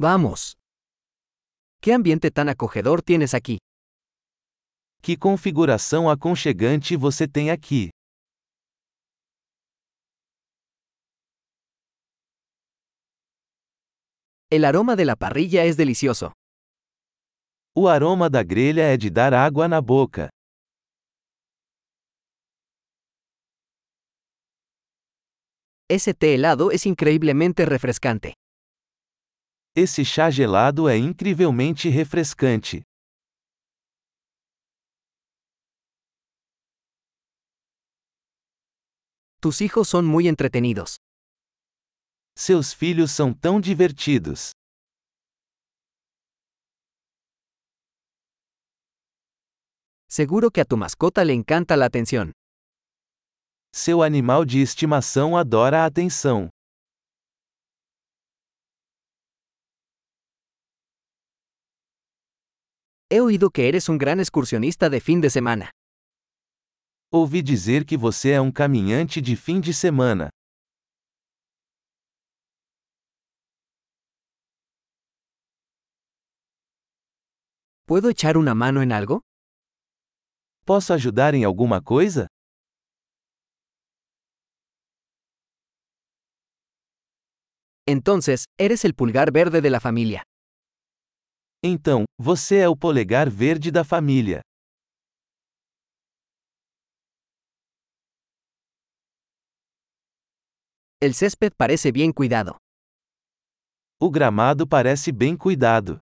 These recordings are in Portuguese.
Vamos. ¿Qué ambiente tan acogedor tienes aquí? Que configuração aconchegante você tem aqui. El aroma de la parrilla es delicioso. O aroma da grelha é de dar água na boca. Ese té helado es increíblemente refrescante. Esse chá gelado é incrivelmente refrescante. Tus hijos son muy entretenidos. Seus filhos são tão divertidos. Seguro que a tu mascota le encanta la atención. Seu animal de estimação adora a atenção. He oído que eres un gran excursionista de fin de semana. Ouvi dizer que você é um caminhante de fim de semana. ¿Puedo echar una mano en algo? Posso ajudar em alguma coisa? Entonces, eres el pulgar verde de la familia. Então, você é o polegar verde da família. El césped parece bien cuidado. O gramado parece bem cuidado.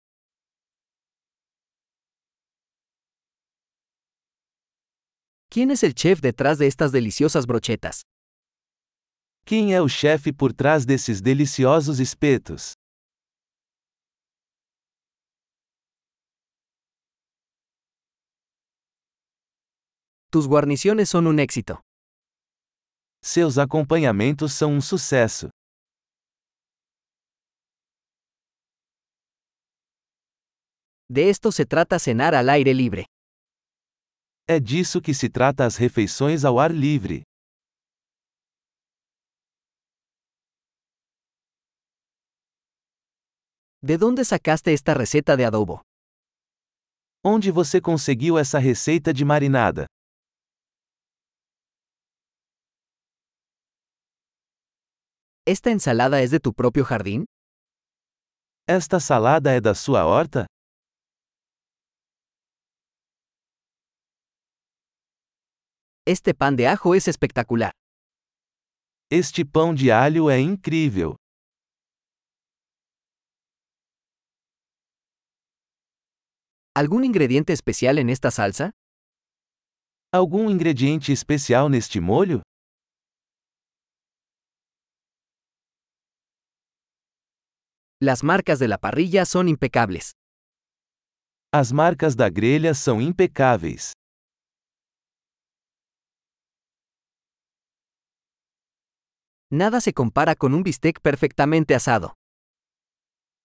¿Quién es el chef detrás de estas deliciosas brochetas? Quem é o chefe por trás desses deliciosos espetos? Tus guarniciones son un éxito. Seus acompanhamentos são um sucesso. De esto se trata cenar al aire libre. É disso que se trata as refeições ao ar livre. ¿De dónde sacaste esta receta de adobo? Onde você conseguiu essa receita de marinada? ¿Esta ensalada es de tu propio jardín? Esta salada é da sua horta? Este pan de ajo es espectacular. Este pão de alho é incrível. ¿Algún ingrediente especial en esta salsa? Algum ingrediente especial neste molho? Las marcas de la parrilla son impecables. As marcas da grelha são impecáveis. Nada se compara con un bistec perfectamente asado.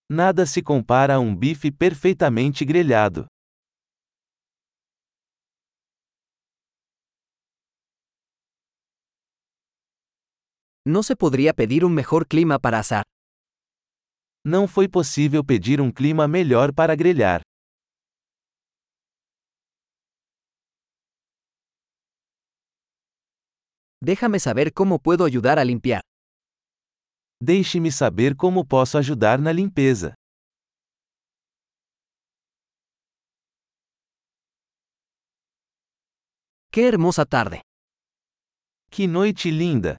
Nada se compara a um bife perfeitamente grelhado. No se podría pedir un mejor clima para asar. Não foi possível pedir um clima melhor para grelhar. Déjame saber cómo puedo ayudar a limpiar. Deixe-me saber como posso ajudar na limpeza. ¡Qué hermosa tarde! Que noite linda!